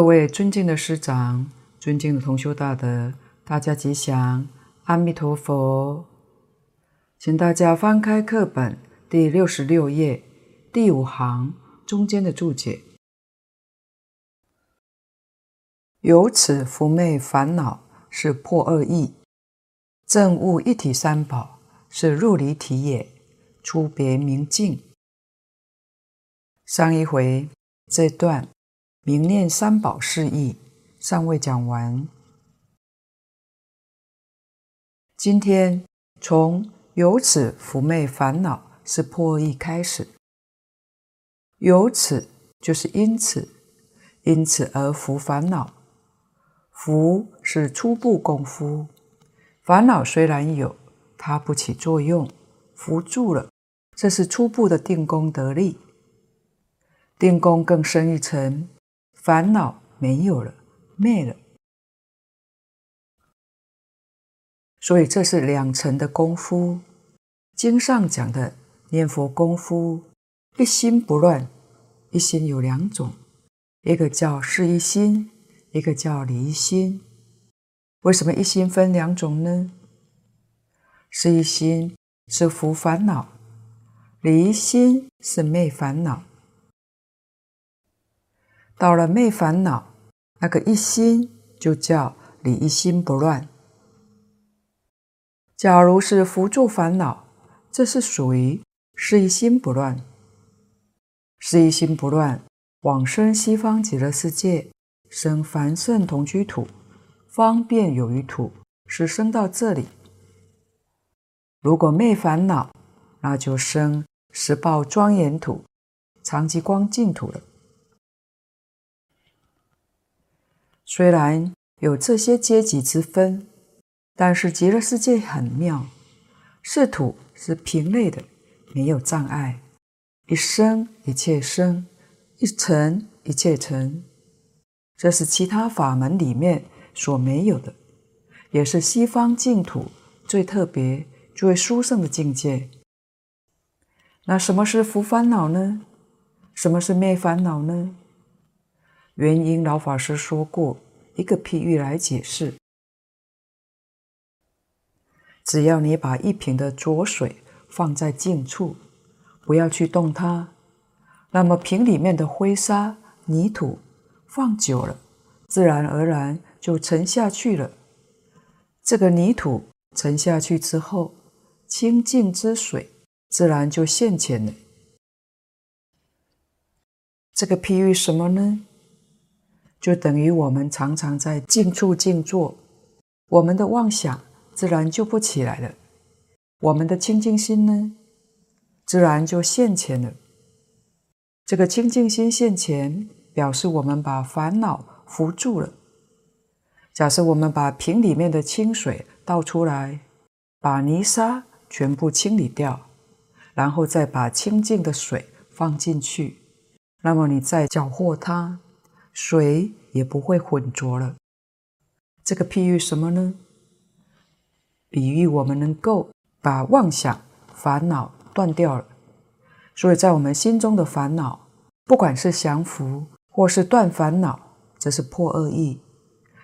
各位尊敬的师长，尊敬的同修大德，大家吉祥，阿弥陀佛。请大家翻开课本第六十六页第五行中间的注解。由此伏昧烦恼是破二义，正悟一体三宝是入离体也，出别明净。上一回这段。明念三宝事义尚未讲完，今天从由此伏昧烦恼是破二义开始。由此就是因此，因此而伏烦恼。伏是初步功夫，烦恼虽然有，它不起作用，伏住了，这是初步的定功得力。定功更深一层。烦恼没有了，灭了，所以这是两层的功夫。经上讲的念佛功夫，一心不乱。一心有两种，一个叫是一心，一个叫离心。为什么一心分两种呢？是一心是伏烦恼，离心是灭烦恼。到了灭烦恼，那个一心就叫你一心不乱。假如是扶助烦恼，这是属于是一心不乱。是一心不乱，往生西方极乐世界，生凡圣同居土，方便有余土，是生到这里。如果没烦恼，那就生十报庄严土、长吉光净土了。虽然有这些阶级之分，但是极乐世界很妙，是土是平类的，没有障碍，一生一切生，一尘一切尘，这是其他法门里面所没有的，也是西方净土最特别、最殊胜的境界。那什么是伏烦恼呢？什么是灭烦恼呢？原因老法师说过一个譬喻来解释：只要你把一瓶的浊水放在静处，不要去动它，那么瓶里面的灰沙、泥土放久了，自然而然就沉下去了。这个泥土沉下去之后，清净之水自然就现前了。这个譬喻什么呢？就等于我们常常在静处静坐，我们的妄想自然就不起来了，我们的清净心呢，自然就现前了。这个清净心现前，表示我们把烦恼扶住了。假设我们把瓶里面的清水倒出来，把泥沙全部清理掉，然后再把清净的水放进去，那么你再搅和它。水也不会浑浊了。这个譬喻什么呢？比喻我们能够把妄想、烦恼断掉了。所以在我们心中的烦恼，不管是降伏或是断烦恼，这是破恶意，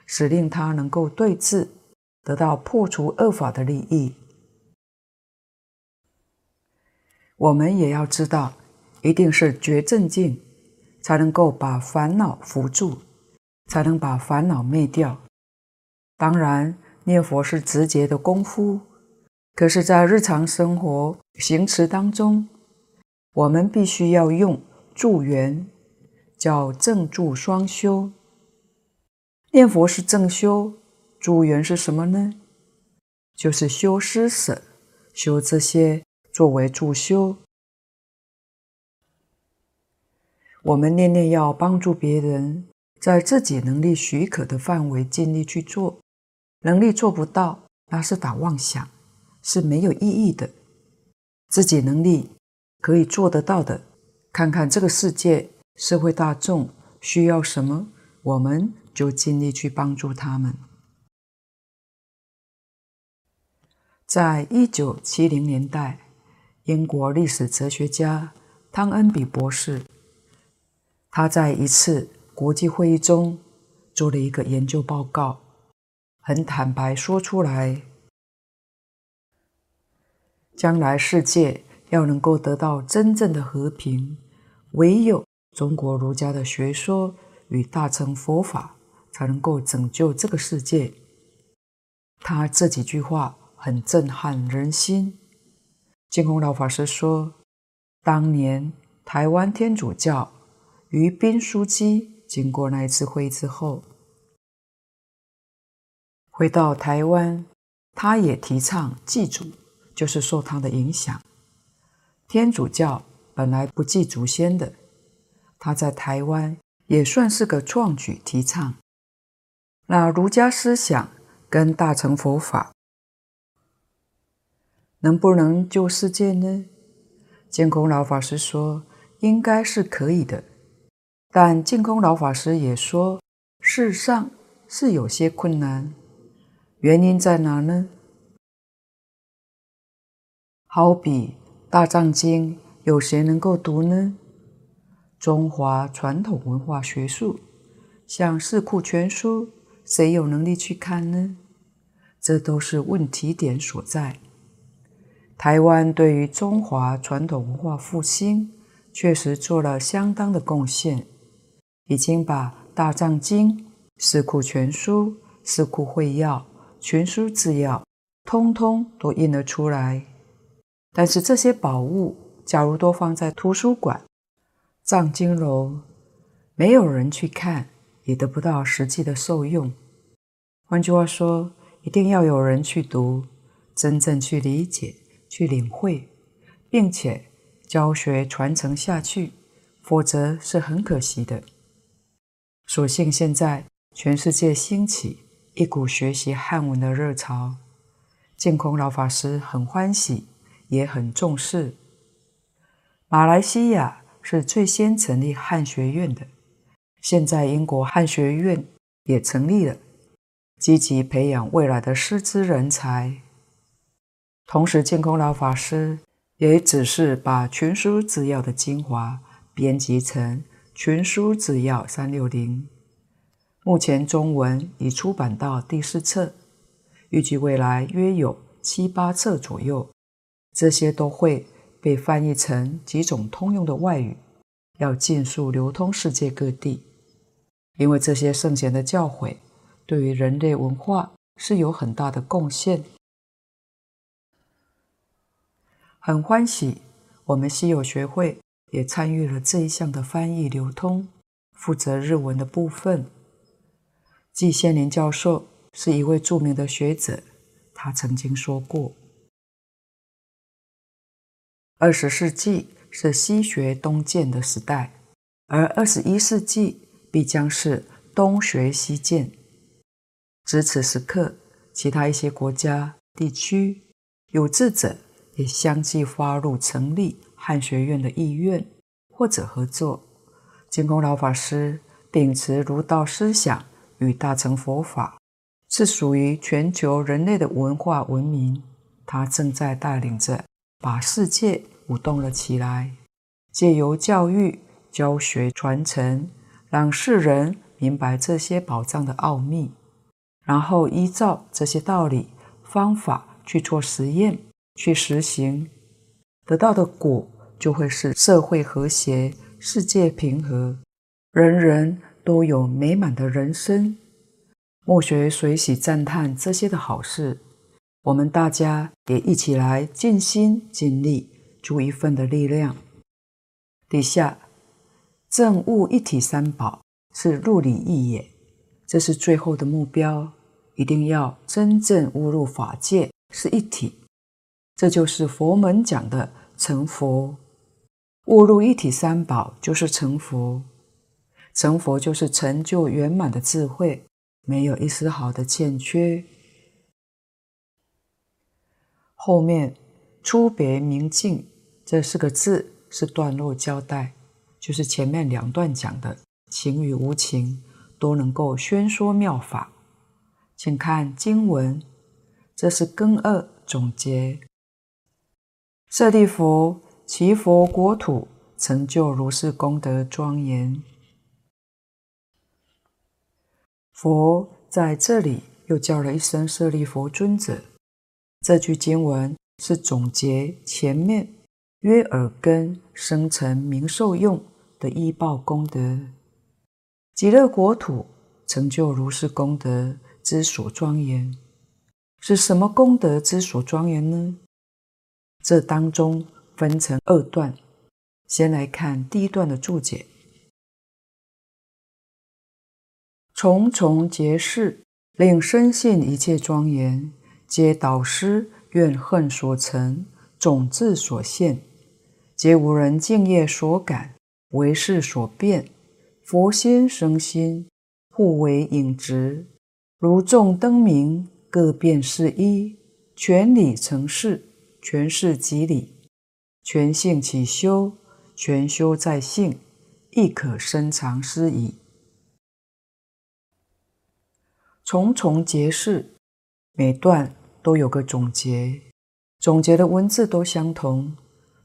使令它能够对治，得到破除恶法的利益。我们也要知道，一定是觉正境。才能够把烦恼扶住，才能把烦恼灭掉。当然，念佛是直接的功夫，可是，在日常生活行持当中，我们必须要用助缘，叫正助双修。念佛是正修，助缘是什么呢？就是修施舍，修这些作为助修。我们念念要帮助别人，在自己能力许可的范围尽力去做，能力做不到，那是打妄想，是没有意义的。自己能力可以做得到的，看看这个世界社会大众需要什么，我们就尽力去帮助他们。在一九七零年代，英国历史哲学家汤恩比博士。他在一次国际会议中做了一个研究报告，很坦白说出来，将来世界要能够得到真正的和平，唯有中国儒家的学说与大乘佛法才能够拯救这个世界。他这几句话很震撼人心。净空老法师说，当年台湾天主教于宾书机经过那一次会议之后，回到台湾，他也提倡祭祖，就是受他的影响。天主教本来不祭祖先的，他在台湾也算是个创举，提倡。那儒家思想跟大乘佛法能不能救世界呢？净空老法师说，应该是可以的。但净空老法师也说，世上是有些困难，原因在哪呢？好比《大藏经》，有谁能够读呢？中华传统文化学术，像《四库全书》，谁有能力去看呢？这都是问题点所在。台湾对于中华传统文化复兴，确实做了相当的贡献。已经把《大藏经》《四库全书》《四库会要》《全书制要》通通都印了出来。但是这些宝物，假如都放在图书馆、藏经楼，没有人去看，也得不到实际的受用。换句话说，一定要有人去读，真正去理解、去领会，并且教学传承下去，否则是很可惜的。所幸现在全世界兴起一股学习汉文的热潮，净空老法师很欢喜，也很重视。马来西亚是最先成立汉学院的，现在英国汉学院也成立了，积极培养未来的师资人才。同时，净空老法师也只是把全书治要的精华编辑成。《群书治要三六零》，目前中文已出版到第四册，预计未来约有七八册左右。这些都会被翻译成几种通用的外语，要尽速流通世界各地。因为这些圣贤的教诲，对于人类文化是有很大的贡献。很欢喜，我们西友学会。也参与了这一项的翻译流通，负责日文的部分。季羡林教授是一位著名的学者，他曾经说过：“二十世纪是西学东渐的时代，而二十一世纪必将是东学西渐。值此时刻，其他一些国家地区有志者也相继发入成立。”汉学院的意愿或者合作，净空老法师秉持儒道思想与大乘佛法，是属于全球人类的文化文明。他正在带领着把世界舞动了起来，借由教育、教学、传承，让世人明白这些宝藏的奥秘，然后依照这些道理方法去做实验、去实行，得到的果。就会是社会和谐，世界平和，人人都有美满的人生。莫学随喜赞叹这些的好事，我们大家也一起来尽心尽力，出一份的力量。底下证悟一体三宝是入理义也，这是最后的目标，一定要真正悟入法界是一体，这就是佛门讲的成佛。悟入一体三宝，就是成佛。成佛就是成就圆满的智慧，没有一丝毫的欠缺。后面“出别明净”这四个字是段落交代，就是前面两段讲的情与无情都能够宣说妙法。请看经文，这是根二总结。舍利弗。其佛国土成就如是功德庄严。佛在这里又叫了一声“舍利弗尊者”。这句经文是总结前面约耳根生成名受用的依报功德，极乐国土成就如是功德之所庄严，是什么功德之所庄严呢？这当中分成二段，先来看第一段的注解。重重结事，令深信一切庄严，皆导师怨恨所成，种子所现，皆无人敬业所感，为事所变，佛心生心，互为影直，如众灯明，各变是一，全理成事，全事即理，全性起修，全修在性，亦可深藏斯矣。重重结事，每段都有个总结，总结的文字都相同，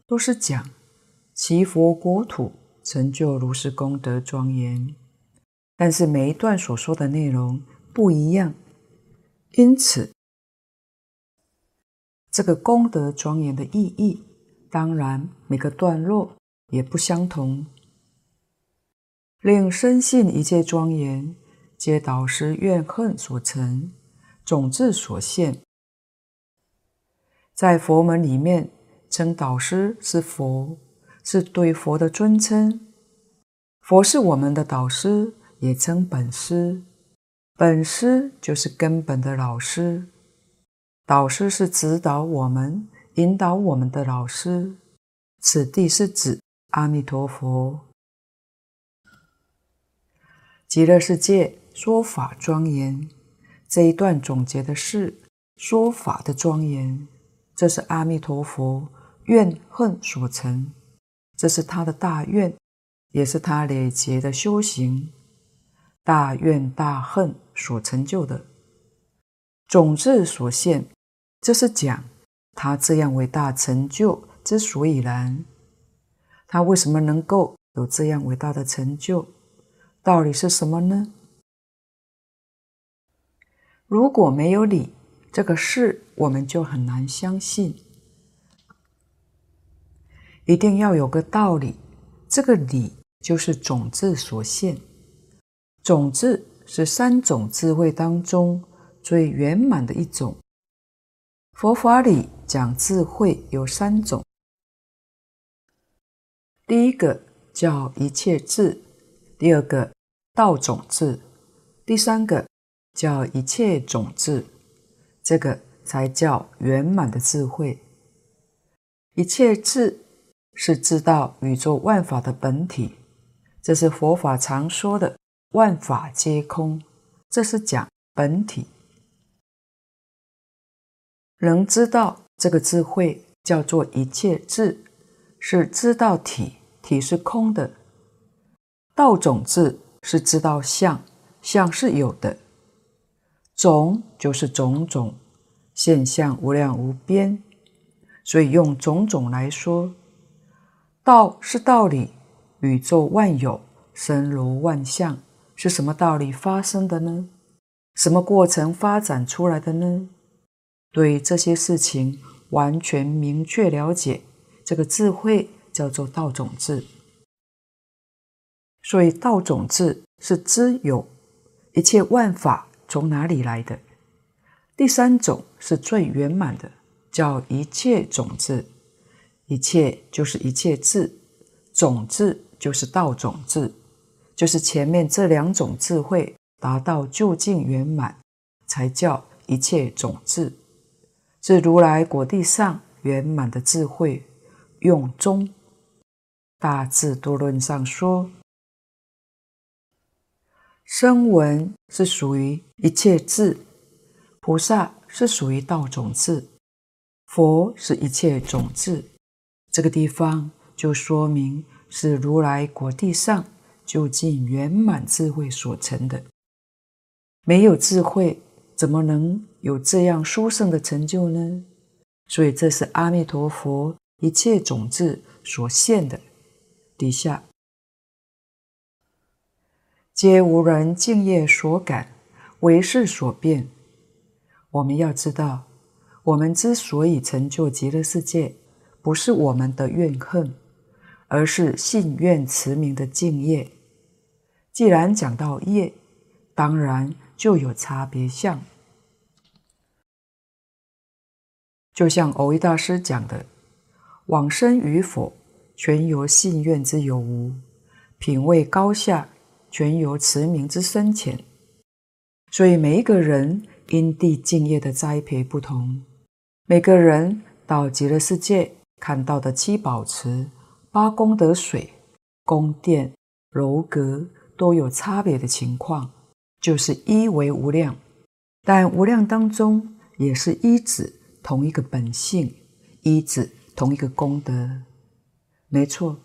都是讲其佛国土成就如是功德庄严，但是每一段所说的内容不一样，因此这个功德庄严的意义，当然每个段落也不相同。令深信一切庄严。皆导师怨恨所成，种子所现。在佛门里面，称导师是佛，是对佛的尊称。佛是我们的导师，也称本师。本师就是根本的老师，导师是指导我们、引导我们的老师。此地是指阿弥陀佛，极乐世界。说法庄严，这一段总结的是说法的庄严。这是阿弥陀佛怨恨所成，这是他的大愿，也是他累劫的修行，大愿大恨所成就的种智所现。这是讲他这样伟大成就之所以然，他为什么能够有这样伟大的成就？道理是什么呢？如果没有理，这个事我们就很难相信。一定要有个道理，这个理就是种子所现。种子是三种智慧当中最圆满的一种。佛法里讲智慧有三种，第一个叫一切智，第二个道种智，第三个。叫一切种智，这个才叫圆满的智慧。一切智是知道宇宙万法的本体，这是佛法常说的“万法皆空”，这是讲本体。能知道这个智慧叫做一切智，是知道体，体是空的。道种智是知道相，相是有的。种就是种种现象，无量无边，所以用种种来说。道是道理，宇宙万有生如万象，是什么道理发生的呢？什么过程发展出来的呢？对这些事情完全明确了解，这个智慧叫做道种智。所以道种智是知有一切万法。从哪里来的？第三种是最圆满的，叫一切种智。一切就是一切智，种智就是道种智，就是前面这两种智慧达到究竟圆满，才叫一切种智。是如来果地上圆满的智慧，用中大智度论上说。声闻是属于一切智，菩萨是属于道种智，佛是一切种智。这个地方就说明是如来果地上究竟圆满智慧所成的。没有智慧，怎么能有这样殊胜的成就呢？所以这是阿弥陀佛一切种子所现的。底下。皆无人净业所感，为识所变。我们要知道，我们之所以成就极乐世界，不是我们的怨恨，而是信愿持名的净业。既然讲到业，当然就有差别相。就像蕅益大师讲的：“往生与否，全由信愿之有无；品位高下，全由持名之深浅。”所以每一个人因地净业的栽培不同，每个人到极乐世界看到的七宝池、八功德水、宫殿、楼阁都有差别的情况，就是一为无量，但无量当中也是一指。同一个本性，一指同一个功德，没错。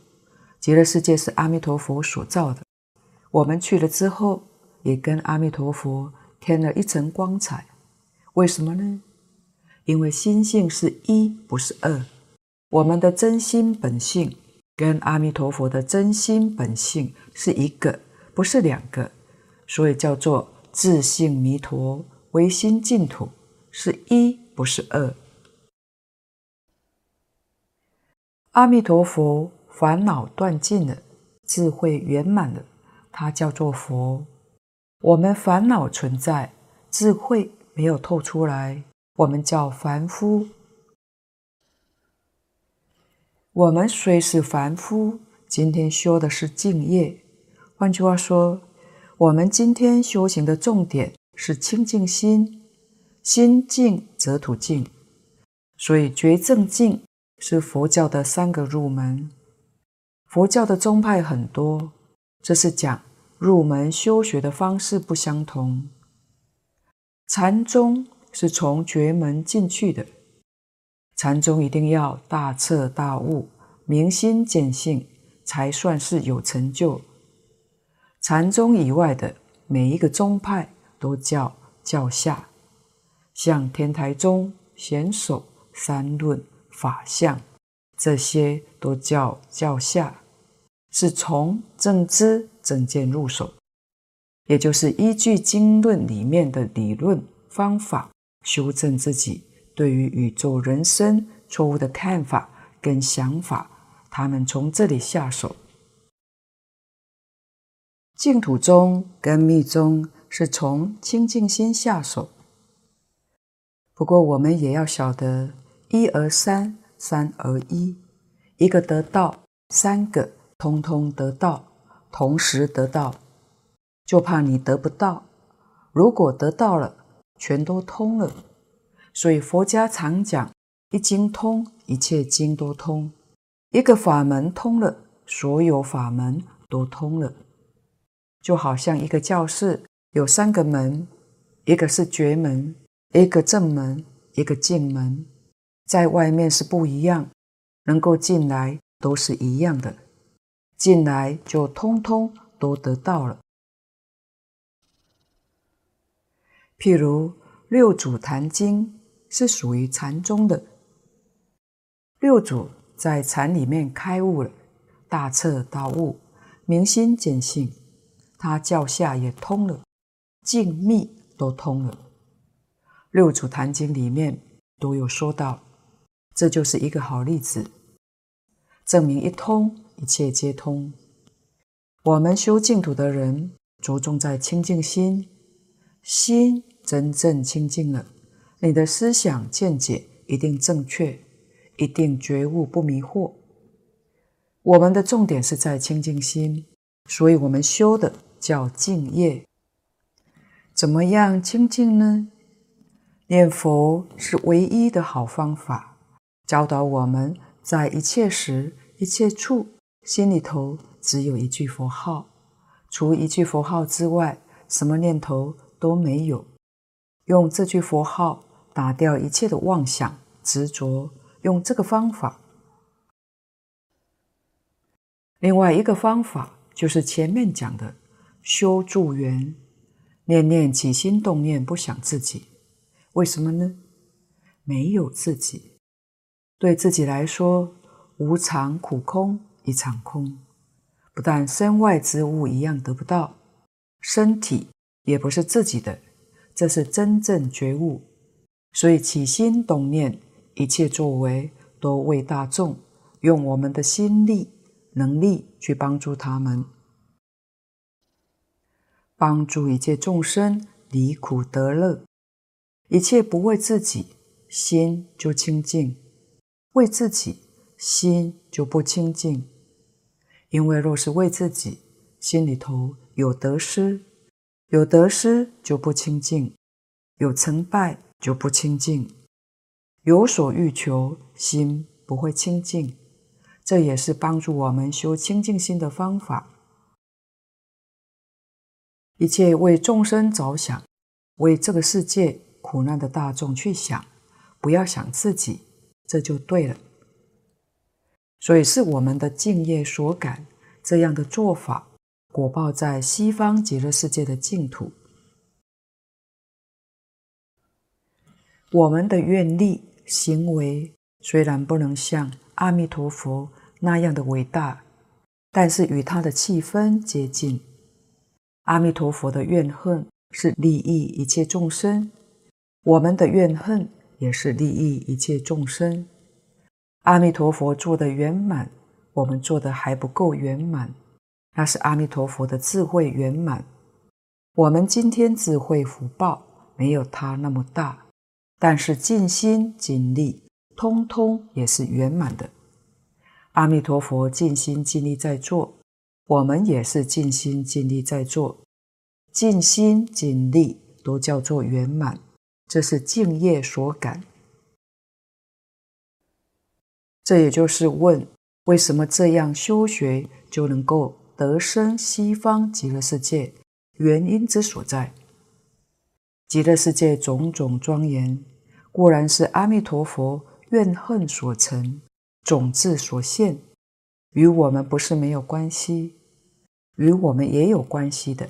极乐世界是阿弥陀佛所造的，我们去了之后，也跟阿弥陀佛添了一层光彩。为什么呢？因为心性是一，不是二。我们的真心本性跟阿弥陀佛的真心本性是一个，不是两个，所以叫做自性弥陀，唯心净土，是一。不是恶。阿弥陀佛，烦恼断尽了，智慧圆满了，它叫做佛。我们烦恼存在，智慧没有透出来，我们叫凡夫。我们虽是凡夫，今天修的是净业。换句话说，我们今天修行的重点是清净心。心净则土净，所以觉正净是佛教的三个入门。佛教的宗派很多，这是讲入门修学的方式不相同。禅宗是从觉门进去的，禅宗一定要大彻大悟、明心见性，才算是有成就。禅宗以外的每一个宗派都叫教下。像天台宗、显首、三论、法相，这些都叫教下，是从正知正见入手，也就是依据经论里面的理论方法，修正自己对于宇宙人生错误的看法跟想法。他们从这里下手。净土宗跟密宗是从清净心下手。不过，我们也要晓得，一而三，三而一，一个得道，三个通通得道，同时得道，就怕你得不到。如果得到了，全都通了。所以佛家常讲，一经通，一切经都通；一个法门通了，所有法门都通了。就好像一个教室有三个门，一个是绝门。一个正门，一个进门，在外面是不一样，能够进来都是一样的，进来就通通都得到了。譬如六祖坛经是属于禅宗的，六祖在禅里面开悟了，大彻大悟，明心见性，他教下也通了，静密都通了。六祖坛经里面都有说到，这就是一个好例子，证明一通一切皆通。我们修净土的人着重在清净心，心真正清净了，你的思想见解一定正确，一定觉悟不迷惑。我们的重点是在清净心，所以我们修的叫净业。怎么样清净呢？念佛是唯一的好方法，教导我们在一切时、一切处，心里头只有一句佛号，除一句佛号之外，什么念头都没有。用这句佛号打掉一切的妄想执着，用这个方法。另外一个方法就是前面讲的修助缘，念念起心动念，不想自己。为什么呢？没有自己，对自己来说，无常苦空一场空，不但身外之物一样得不到，身体也不是自己的，这是真正觉悟。所以起心动念，一切作为都为大众，用我们的心力、能力去帮助他们，帮助一切众生离苦得乐。一切不为自己，心就清净；为自己，心就不清净。因为若是为自己，心里头有得失，有得失就不清净；有成败就不清净；有所欲求，心不会清净。这也是帮助我们修清净心的方法。一切为众生着想，为这个世界苦难的大众去想，不要想自己，这就对了。所以是我们的敬业所感，这样的做法，果报在西方极乐世界的净土。我们的愿力行为虽然不能像阿弥陀佛那样的伟大，但是与他的气氛接近。阿弥陀佛的怨恨是利益一切众生，我们的怨恨也是利益一切众生。阿弥陀佛做得圆满，我们做得还不够圆满，那是阿弥陀佛的智慧圆满。我们今天智慧福报没有他那么大，但是尽心尽力，通通也是圆满的。阿弥陀佛尽心尽力在做，我们也是尽心尽力在做，尽心尽力都叫做圆满，这是净业所感。这也就是问，为什么这样修学就能够得生西方极乐世界？原因之所在。极乐世界种种庄严，固然是阿弥陀佛怨恨所成，种子所现，与我们不是没有关系，与我们也有关系的，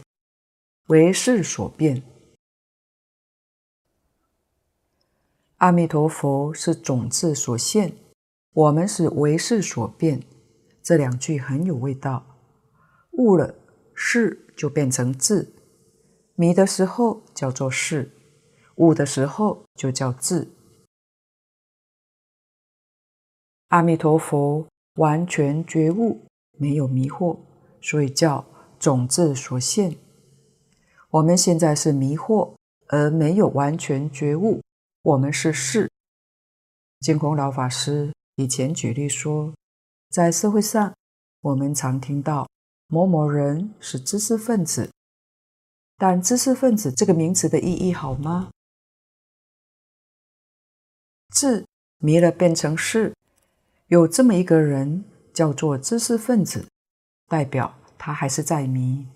为事所变。阿弥陀佛是种子所现。我们是为事所变，这两句很有味道。悟了事就变成智，迷的时候叫做事，悟的时候就叫智。阿弥陀佛完全觉悟，没有迷惑，所以叫种子所现。我们现在是迷惑而没有完全觉悟，我们是事。净空老法师。以前举例说，在社会上，我们常听到某某人是知识分子，但知识分子这个名词的意义好吗？智迷了变成事，有这么一个人叫做知识分子，代表他还是在迷。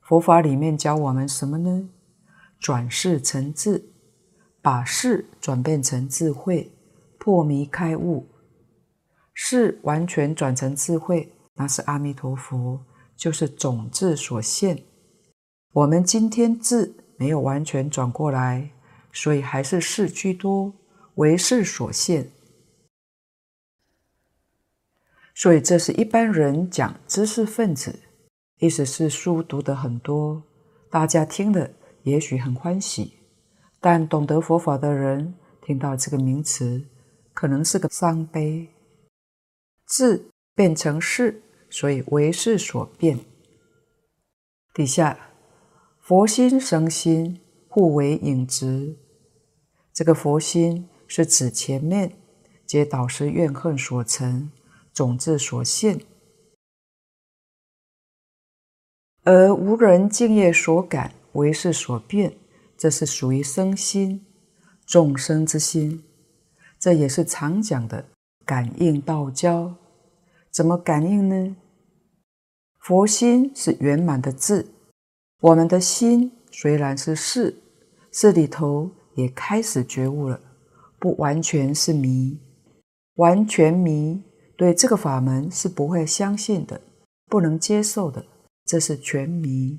佛法里面教我们什么呢？转世成智，把事转变成智慧，破迷开悟。事完全转成智慧，那是阿弥陀佛，就是种智所现。我们今天智没有完全转过来，所以还是事居多，为事所现。所以这是一般人讲知识分子，意思是书读得很多，大家听了也许很欢喜，但懂得佛法的人听到这个名词，可能是个伤悲。智变成事，所以为事所变。底下佛心生心，互为影子。这个佛心是指前面皆导师怨恨所成，种子所现，而无人净业所感，为事所变。这是属于生心，众生之心。这也是常讲的。感应道交，怎么感应呢？佛心是圆满的智，我们的心虽然是事，事里头也开始觉悟了，不完全是迷，完全迷对这个法门是不会相信的，不能接受的，这是全迷。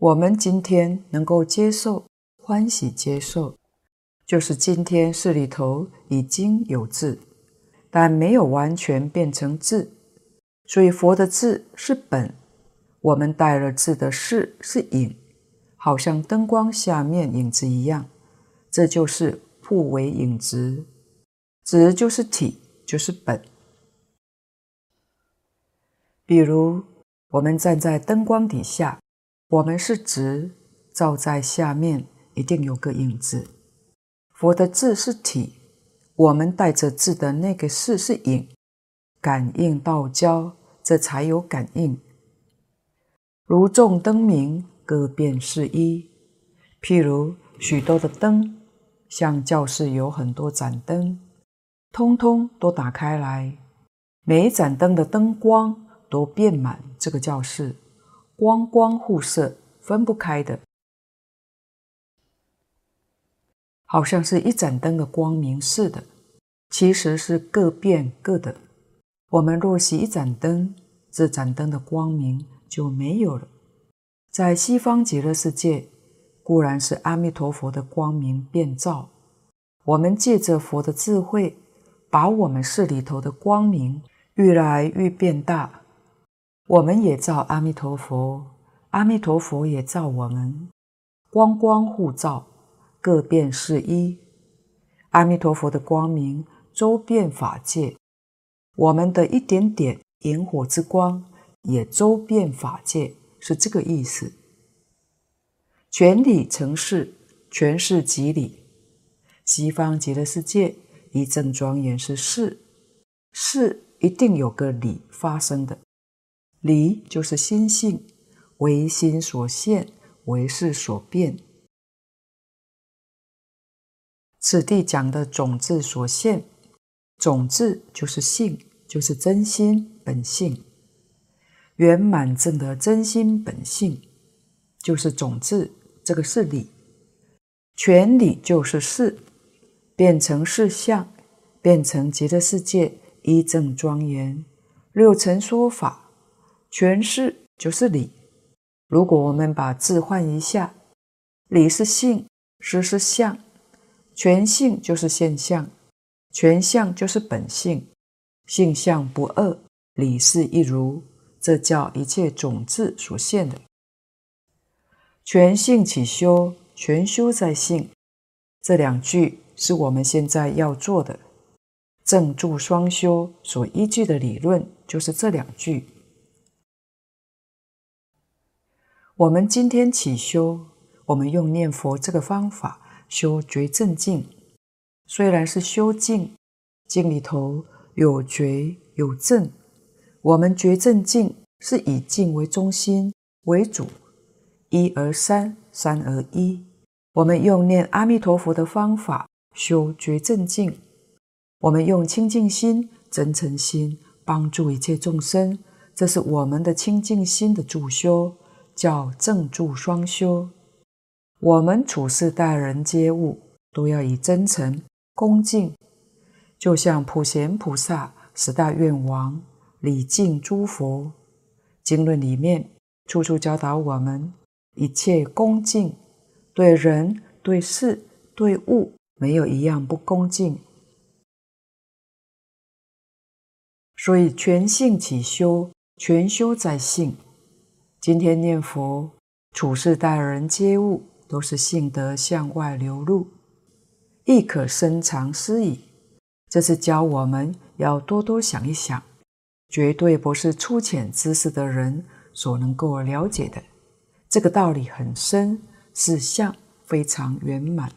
我们今天能够接受，欢喜接受。就是今天事里头已经有智，但没有完全变成智，所以佛的智是本，我们带了质的识是影，好像灯光下面影子一样，这就是互为影子，子就是体，就是本。比如我们站在灯光底下，我们是直，照在下面一定有个影子。佛的字是体，我们带着字的那个识是影，感应道交，这才有感应。如众灯明，各遍是一。譬如许多的灯，像教室有很多盏灯，通通都打开来，每一盏灯的灯光都遍满这个教室，光光互射，分不开的。好像是一盏灯的光明似的，其实是各变各的。我们若熄一盏灯，这盏灯的光明就没有了。在西方极乐世界，固然是阿弥陀佛的光明遍照。我们借着佛的智慧，把我们室里头的光明愈来愈变大。我们也照阿弥陀佛，阿弥陀佛也照我们，光光互照。各遍是一，阿弥陀佛的光明周遍法界，我们的一点点萤火之光也周遍法界，是这个意思。全理成事，全是即理。西方极乐世界一正庄严是事，事一定有个理发生的，理就是心性，为心所现，为事所变。此地讲的种子所现，种子就是性，就是真心本性，圆满正的真心本性，就是种子，这个是理，全理就是事，变成事相，变成极乐世界一正庄严，六尘说法，全是就是理。如果我们把字换一下，理是性，事是相。全性就是现象，全相就是本性，性相不二，理是一如，这叫一切种子所现的。全性起修，全修在性，这两句是我们现在要做的。正住双修所依据的理论就是这两句。我们今天起修，我们用念佛这个方法。修觉正静，虽然是修静，静里头有觉有正。我们觉正静是以静为中心为主，一而三，三而一。我们用念阿弥陀佛的方法修觉正静，我们用清净心、真诚心帮助一切众生，这是我们的清净心的主修，叫正住双修。我们处事待人接物都要以真诚恭敬，就像普贤菩萨十大愿王礼敬诸佛，经论里面处处教导我们一切恭敬，对人对事对物没有一样不恭敬。所以全性起修，全修在性。今天念佛，处事待人接物。都是性德向外流露，亦可深藏私矣。这是教我们要多多想一想，绝对不是粗浅知识的人所能够了解的。这个道理很深，是相非常圆满。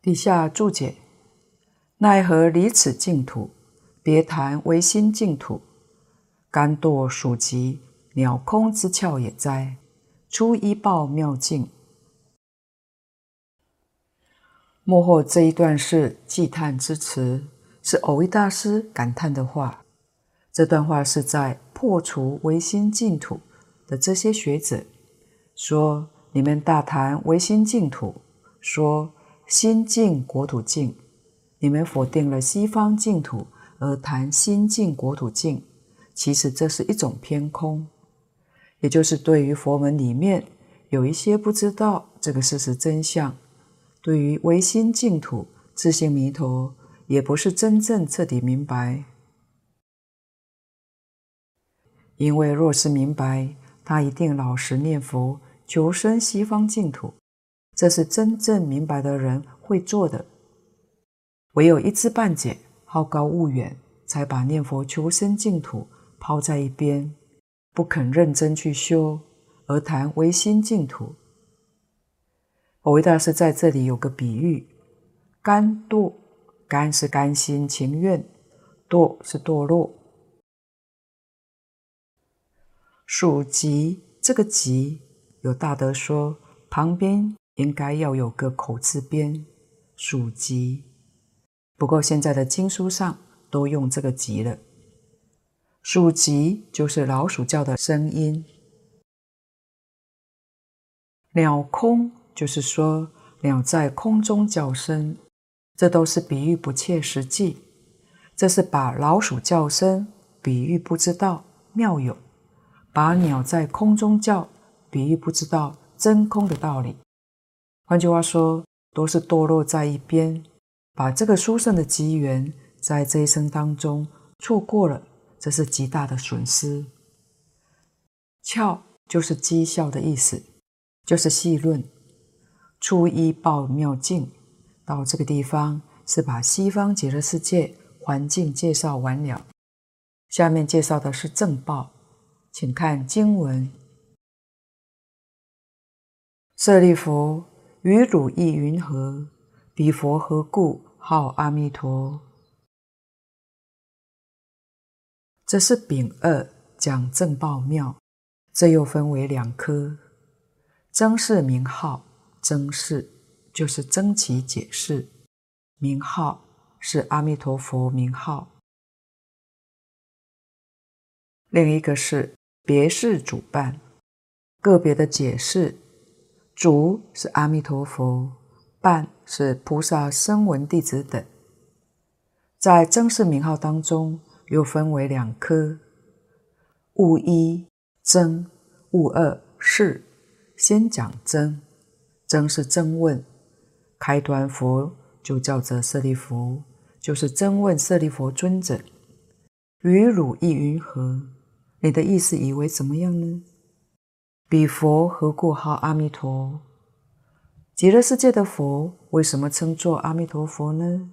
底下注解：奈何离此净土，别谈唯心净土？甘堕属极鸟空之窍也哉！初一报妙境，幕后这一段是祭叹之词，是偶一大师感叹的话。这段话是在破除唯心净土的这些学者说：“你们大谈唯心净土，说心净国土净，你们否定了西方净土而谈心净国土净，其实这是一种偏空。”也就是对于佛门里面有一些不知道这个事实真相，对于唯心净土、自性弥陀，也不是真正彻底明白。因为若是明白，他一定老实念佛，求生西方净土。这是真正明白的人会做的。唯有一知半解、好高骛远，才把念佛求生净土抛在一边，不肯认真去修，而谈唯心净土。蕅益大师在这里有个比喻：甘堕，甘是甘心情愿，堕是堕落。属极，这个极有大德说旁边。应该要有个口字边，属极。不过现在的经书上都用这个极了。属极就是老鼠叫的声音。鸟空就是说鸟在空中叫声，这都是比喻不切实际。这是把老鼠叫声比喻不知道妙有，把鸟在空中叫比喻不知道真空的道理。换句话说，都是堕落在一边，把这个殊胜的机缘在这一生当中错过了，这是极大的损失。窍就是讥笑的意思，就是戏论。初一报妙境，到这个地方是把西方极乐世界环境介绍完了。下面介绍的是正报，请看经文：舍利弗。于汝意云何？彼佛何故号阿弥陀？这是丙二讲正报妙，这又分为两科。征释名号，征释就是曾其解释，名号是阿弥陀佛名号。另一个是别释主办，个别的解释。主是阿弥陀佛，伴是菩萨声闻弟子等。在征释名号当中，又分为两科：物一征，物二是。先讲真，真是真问，开端佛就叫做舍利弗，就是真问舍利弗尊者：于汝意云何？你的意思以为怎么样呢？彼佛何故号阿弥陀？极乐世界的佛为什么称作阿弥陀佛呢？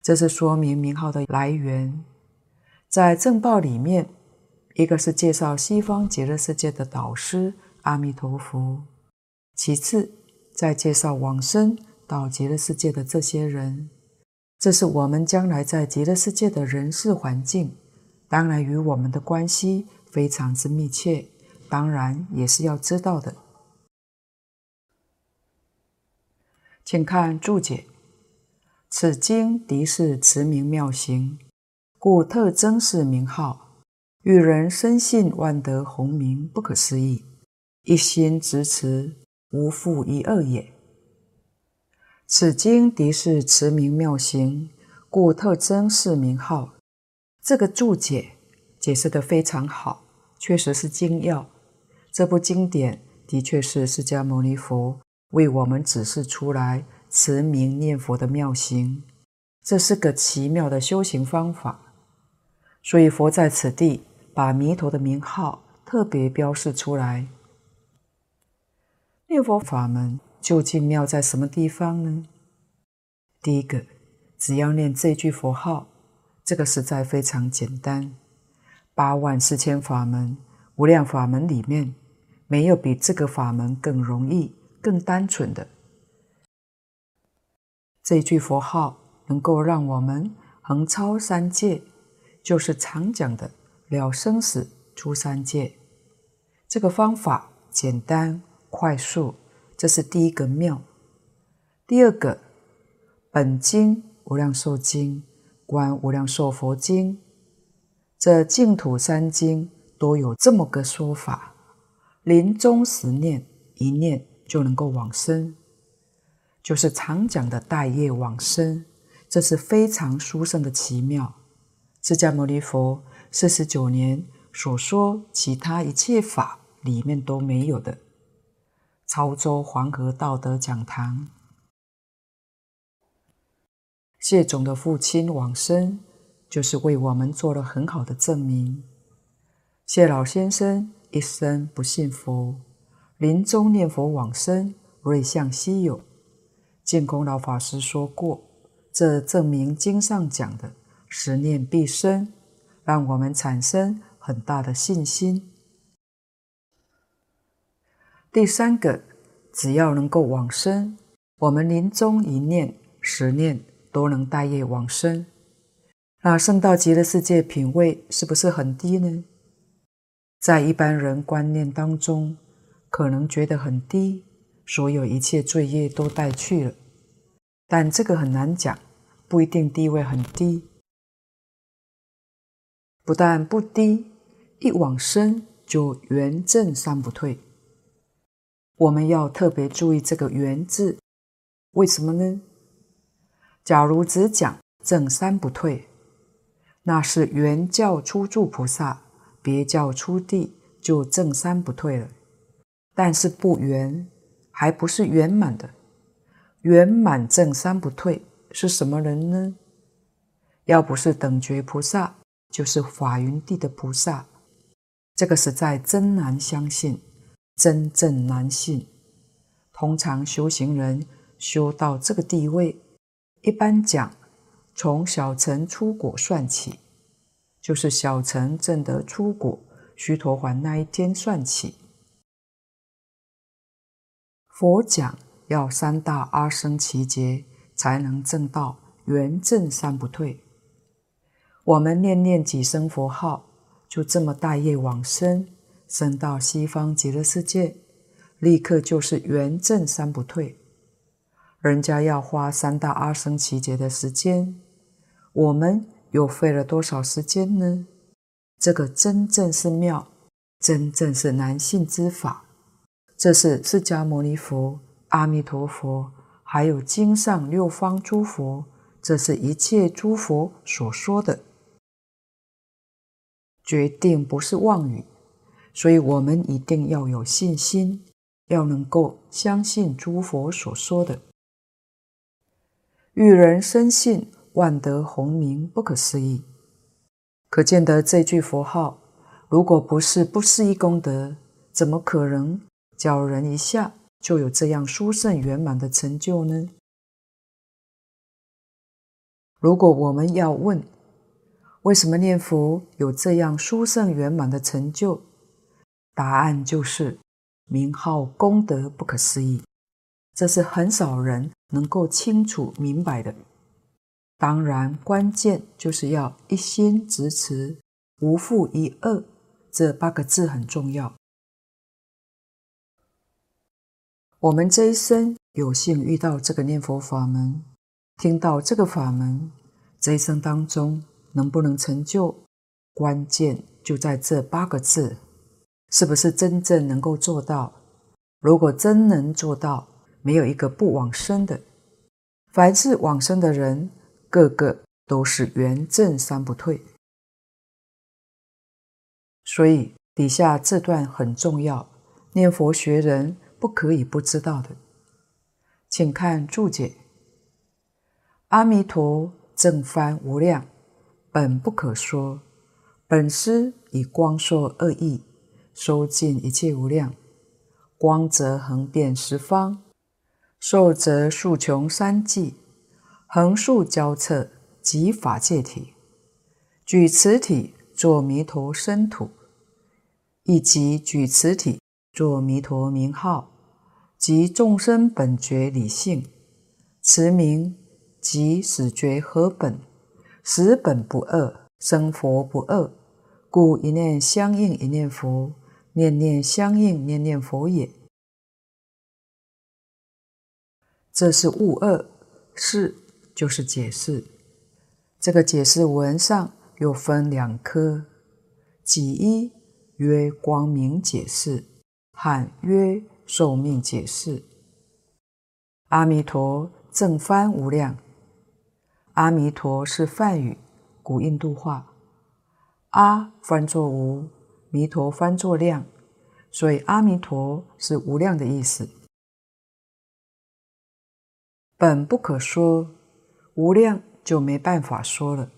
这是说明名号的来源。在正报里面，一个是介绍西方极乐世界的导师阿弥陀佛，其次再介绍往生到极乐世界的这些人。这是我们将来在极乐世界的人事环境，当然与我们的关系非常之密切。当然也是要知道的，请看注解。此经敌是持名妙行，故特征是名号，与人深信万德洪名，不可思议，一心执持，无复一二也。此经的是持名妙行，故特征是名号。这个注解解释的非常好，确实是精要。这部经典的确是释迦牟尼佛为我们指示出来持名念佛的妙行，这是个奇妙的修行方法。所以佛在此地把弥陀的名号特别标示出来。念佛法门究竟妙在什么地方呢？第一个，只要念这句佛号，这个实在非常简单。八万四千法门、无量法门里面。没有比这个法门更容易、更单纯的。这句佛号能够让我们横超三界，就是常讲的了生死、出三界。这个方法简单快速，这是第一个妙。第二个，本经《无量寿经》、观《无量寿佛经》，这净土三经都有这么个说法。临终时念一念就能够往生，就是常讲的带业往生，这是非常殊胜的奇妙。释迦牟尼佛四十九年所说其他一切法里面都没有的。潮州黄河道德讲堂，谢总的父亲往生，就是为我们做了很好的证明。谢老先生一生不信佛，临终念佛往生，瑞相稀有。净空老法师说过，这证明经上讲的十念必生，让我们产生很大的信心。第三个，只要能够往生，我们临终一念、十念都能带业往生。那圣道极乐世界品位是不是很低呢？在一般人观念当中，可能觉得很低，所有一切罪业都带去了。但这个很难讲，不一定地位很低。不但不低，一往生就圆证三不退。我们要特别注意这个“圆”字，为什么呢？假如只讲证三不退。那是圆教初住菩萨，别教初地就证三不退了。但是不圆，还不是圆满的。圆满证三不退是什么人呢？要不是等觉菩萨，就是法云地的菩萨。这个实在真难相信，真正难信。通常修行人修到这个地位，一般讲。从小乘出果算起，就是小乘证得出果须陀洹那一天算起。佛讲要三大阿僧只劫才能证到圆证三不退。我们念念几声佛号，就这么大业往生，生到西方极乐世界，立刻就是圆证三不退。人家要花三大阿僧祇劫的时间，我们又费了多少时间呢？这个真正是妙，真正是难信之法。这是释迦牟尼佛、阿弥陀佛，还有经上六方诸佛，这是一切诸佛所说的，决定不是妄语。所以我们一定要有信心，要能够相信诸佛所说的。欲人深信，万德洪名，不可思议。可见得这句佛号，如果不是不思议功德，怎么可能叫人一下就有这样殊胜圆满的成就呢？如果我们要问，为什么念佛有这样殊胜圆满的成就？答案就是名号功德不可思议。这是很少人能够清楚明白的。当然，关键就是要一心执持，无负一恶，这八个字很重要。我们这一生有幸遇到这个念佛法门，听到这个法门，这一生当中能不能成就，关键就在这八个字，是不是真正能够做到？如果真能做到，没有一个不往生的，凡是往生的人，个个都是圆证三不退。所以底下这段很重要，念佛学人不可以不知道的。请看注解：阿弥陀正翻无量，本不可说，本师以光说二义，收尽一切无量，光则横遍十方。寿则数穷三际，横竖交彻，即法界体。举此体作弥陀身土，亦即举此体作弥陀名号，即众生本觉理性。此名即始觉合本，始本不二，生佛不二，故一念相应一念佛，念念相应念念佛也。这是物二，是就是解释。这个解释文上又分两科，己一曰光明解释，罕曰寿命解释。阿弥陀正翻无量，阿弥陀是梵语，古印度话，阿翻作无，弥陀翻作量，所以阿弥陀是无量的意思。本不可说，无量就没办法说了。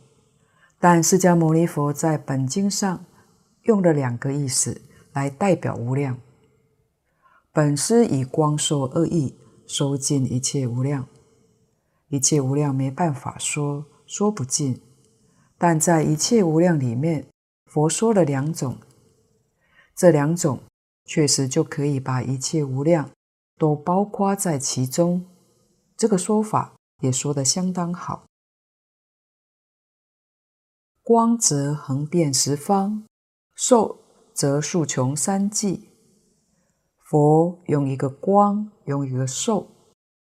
但释迦牟尼佛在本经上用了两个意思来代表无量。本师以光寿二义收尽一切无量，一切无量没办法说，说不尽。但在一切无量里面，佛说了两种，这两种确实就可以把一切无量都包括在其中。这个说法也说得相当好。光则横遍十方，寿则数穷三际。佛用一个光，用一个寿，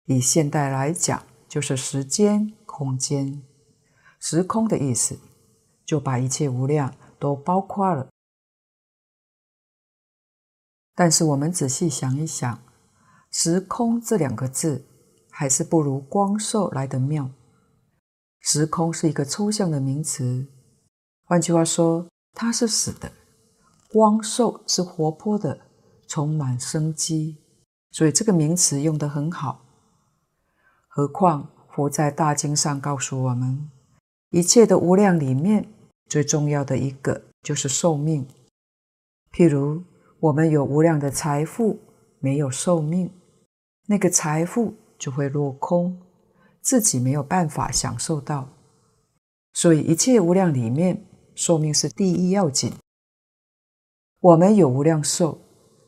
以现代来讲，就是时间、空间、时空的意思，就把一切无量都包括了。但是我们仔细想一想，“时空”这两个字，还是不如“光寿”来得妙。时空是一个抽象的名词，换句话说，它是死的；光寿是活泼的。充满生机，所以这个名词用得很好。何况佛在大经上告诉我们，一切的无量里面最重要的一个就是寿命。譬如我们有无量的财富，没有寿命，那个财富就会落空，自己没有办法享受到。所以一切无量里面，寿命是第一要紧。我们有无量寿。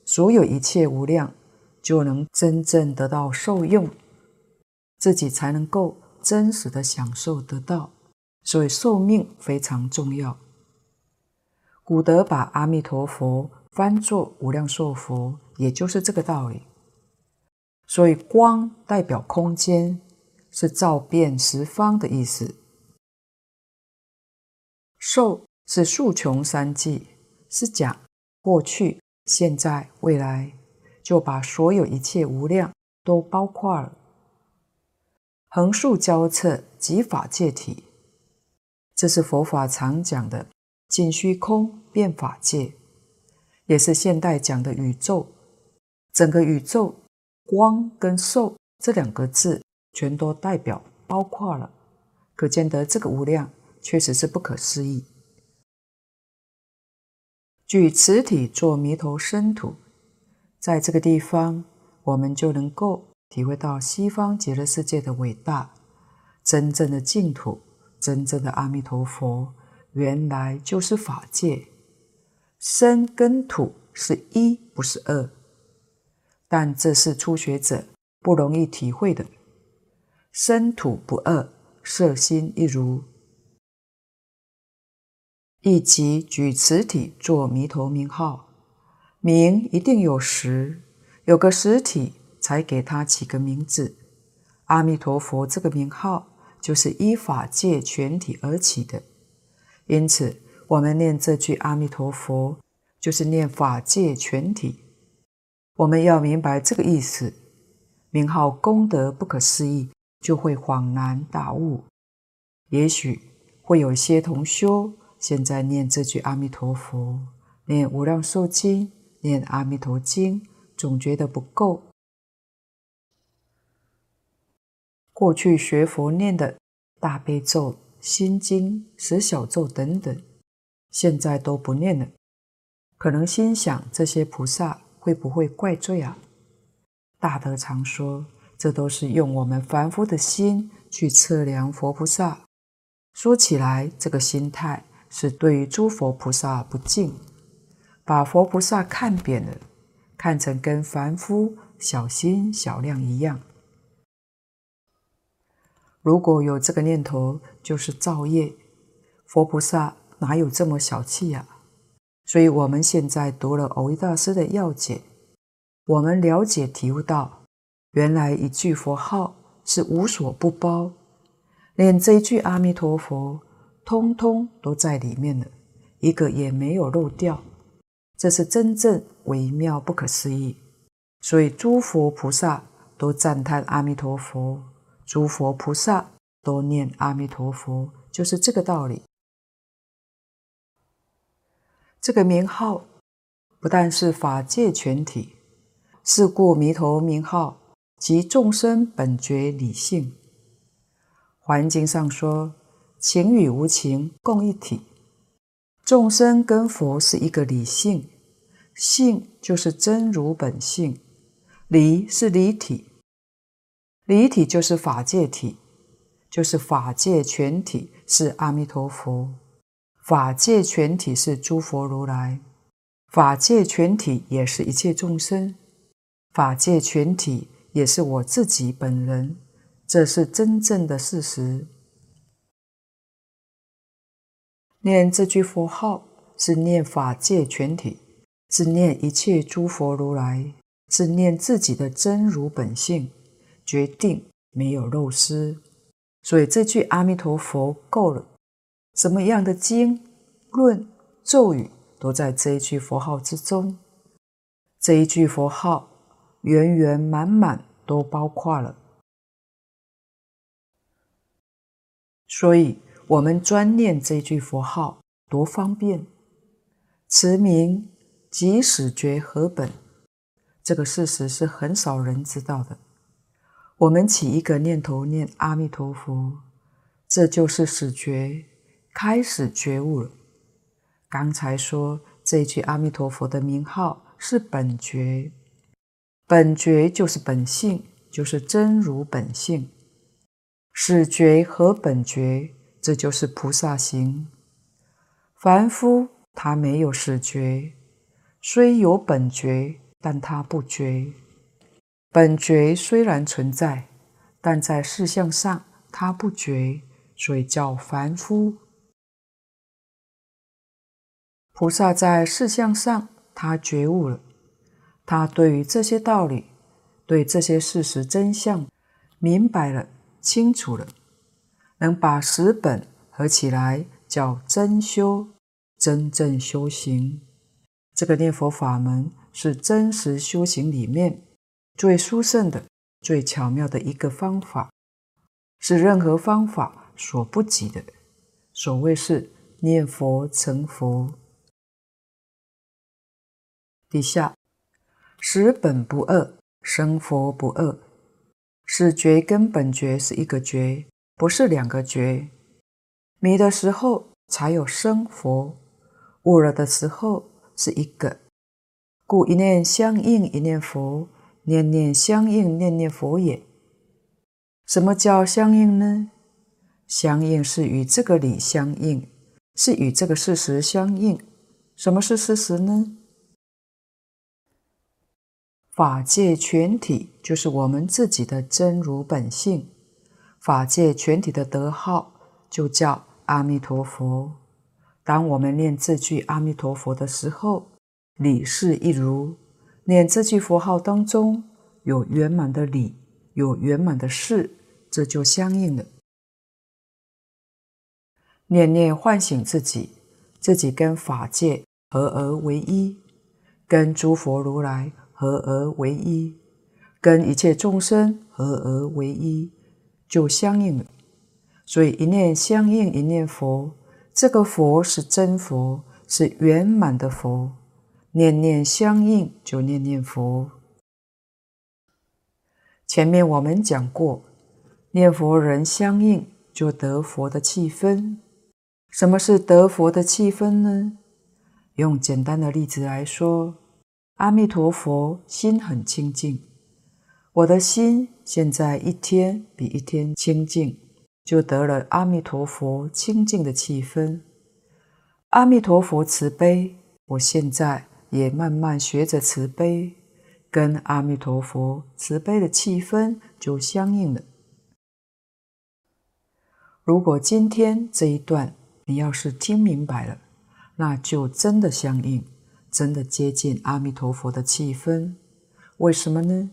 所有一切无量，就能真正得到受用，自己才能够真实的享受得到。所以寿命非常重要。古德把阿弥陀佛翻作无量寿佛，也就是这个道理。所以光代表空间，是照遍十方的意思。寿是数穷三际，是讲过去。现在、未来，就把所有一切无量都包括了。横竖交错即法界体，这是佛法常讲的尽虚空遍法界，也是现代讲的宇宙。整个宇宙，光跟寿这两个字，全都代表包括了。可见得这个无量确实是不可思议。举此体作弥陀身土，在这个地方，我们就能够体会到西方极乐世界的伟大。真正的净土，真正的阿弥陀佛，原来就是法界。身跟土是一，不是二，但这是初学者不容易体会的。身土不二，色心一如。亦即举此体作弥陀名号，名一定有实，有个实体才给他起个名字。阿弥陀佛这个名号就是依法界全体而起的，因此我们念这句阿弥陀佛，就是念法界全体。我们要明白这个意思，名号功德不可思议，就会恍然大悟。也许会有些同修。现在念这句阿弥陀佛，念无量寿经，念阿弥陀经，总觉得不够。过去学佛念的大悲咒、心经、十小咒等等，现在都不念了。可能心想这些菩萨会不会怪罪啊？大德常说，这都是用我们凡夫的心去测量佛菩萨。说起来，这个心态。是对于诸佛菩萨不敬，把佛菩萨看扁了，看成跟凡夫小心小量一样。如果有这个念头，就是造业。佛菩萨哪有这么小气呀？所以我们现在读了蕅益大师的要解，我们了解体悟到，原来一句佛号是无所不包，连这一句阿弥陀佛。通通都在里面了，一个也没有漏掉，这是真正微妙不可思议。所以诸佛菩萨都赞叹阿弥陀佛，诸佛菩萨都念阿弥陀佛，就是这个道理。这个名号不但是法界全体，是故弥陀名号即众生本觉理性。环境上说。情与无情共一体，众生跟佛是一个理性，性就是真如本性，理是理体，离体就是法界体，就是法界全体是阿弥陀佛，法界全体是诸佛如来，法界全体也是一切众生，法界全体也是我自己本人，这是真正的事实。念这句佛号是念法界全体，是念一切诸佛如来，是念自己的真如本性，决定没有漏失。所以这句阿弥陀佛够了，什么样的经论咒语都在这一句佛号之中。这一句佛号圆圆满满都包括了，所以。我们专念这句佛号多方便，持名即始觉合本，这个事实是很少人知道的。我们起一个念头念阿弥陀佛，这就是始觉，开始觉悟了。刚才说这句阿弥陀佛的名号是本觉，本觉就是本性，就是真如本性，始觉和本觉。这就是菩萨行。凡夫他没有始觉，虽有本觉，但他不觉。本觉虽然存在，但在事相上他不觉，所以叫凡夫。菩萨在事相上他觉悟了，他对于这些道理，对这些事实真相明白了，清楚了。能把十本合起来叫真修，真正修行。这个念佛法门是真实修行里面最殊胜的、最巧妙的一个方法，是任何方法所不及的。所谓是念佛成佛。底下十本不二，生佛不二。是觉跟本觉是一个觉。不是两个觉，迷的时候才有生佛，悟了的时候是一个，故一念相应一念佛，念念相应念念佛也。什么叫相应呢？相应是与这个理相应，是与这个事实相应。什么是事实呢？法界全体就是我们自己的真如本性。法界全体的德号就叫阿弥陀佛。当我们念这句阿弥陀佛的时候，理事一如。念这句佛号当中有圆满的理，有圆满的事，这就相应了。念念唤醒自己，自己跟法界合而为一，跟诸佛如来合而为一，跟一切众生合而为一。就相应了，所以一念相应，一念佛。这个佛是真佛，是圆满的佛。念念相应，就念念佛。前面我们讲过，念佛人相应，就得佛的气氛。什么是得佛的气氛呢？用简单的例子来说，阿弥陀佛心很清净。我的心现在一天比一天清净，就得了阿弥陀佛清净的气氛。阿弥陀佛慈悲，我现在也慢慢学着慈悲，跟阿弥陀佛慈悲的气氛就相应了。如果今天这一段你要是听明白了，那就真的相应，真的接近阿弥陀佛的气氛。为什么呢？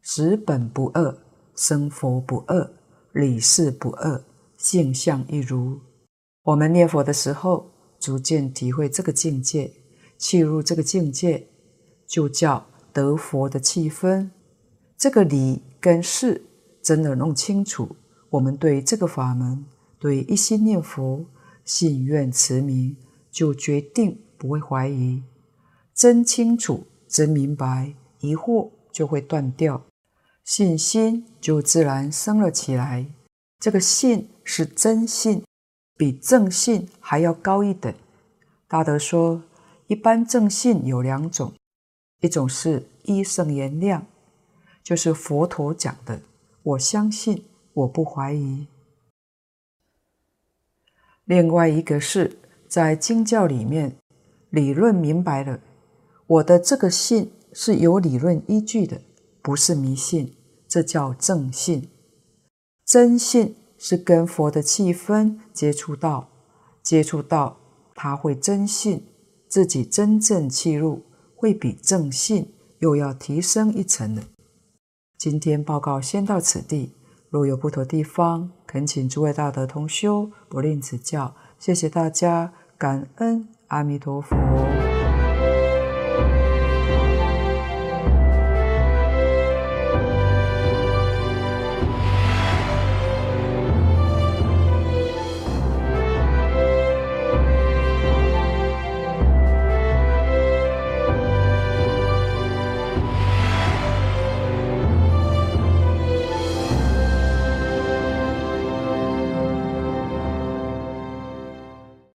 十本不二，生佛不二，理事不二，性相一如。我们念佛的时候，逐渐体会这个境界，契入这个境界，就叫得佛的气氛。这个理跟事真的弄清楚，我们对这个法门，对一心念佛、信愿持名，就决定不会怀疑，真清楚、真明白，疑惑就会断掉。信心就自然生了起来。这个信是真信，比正信还要高一等。大德说，一般正信有两种，一种是依圣言量，就是佛陀讲的“我相信，我不怀疑”；另外一个是在经教里面理论明白了，我的这个信是有理论依据的，不是迷信，这叫正信。真信是跟佛的气氛接触到，接触到他会真信，自己真正契入，会比正信又要提升一层呢。今天报告先到此地，若有不妥地方，恳请诸位大德同修不吝指教。谢谢大家，感恩阿弥陀佛。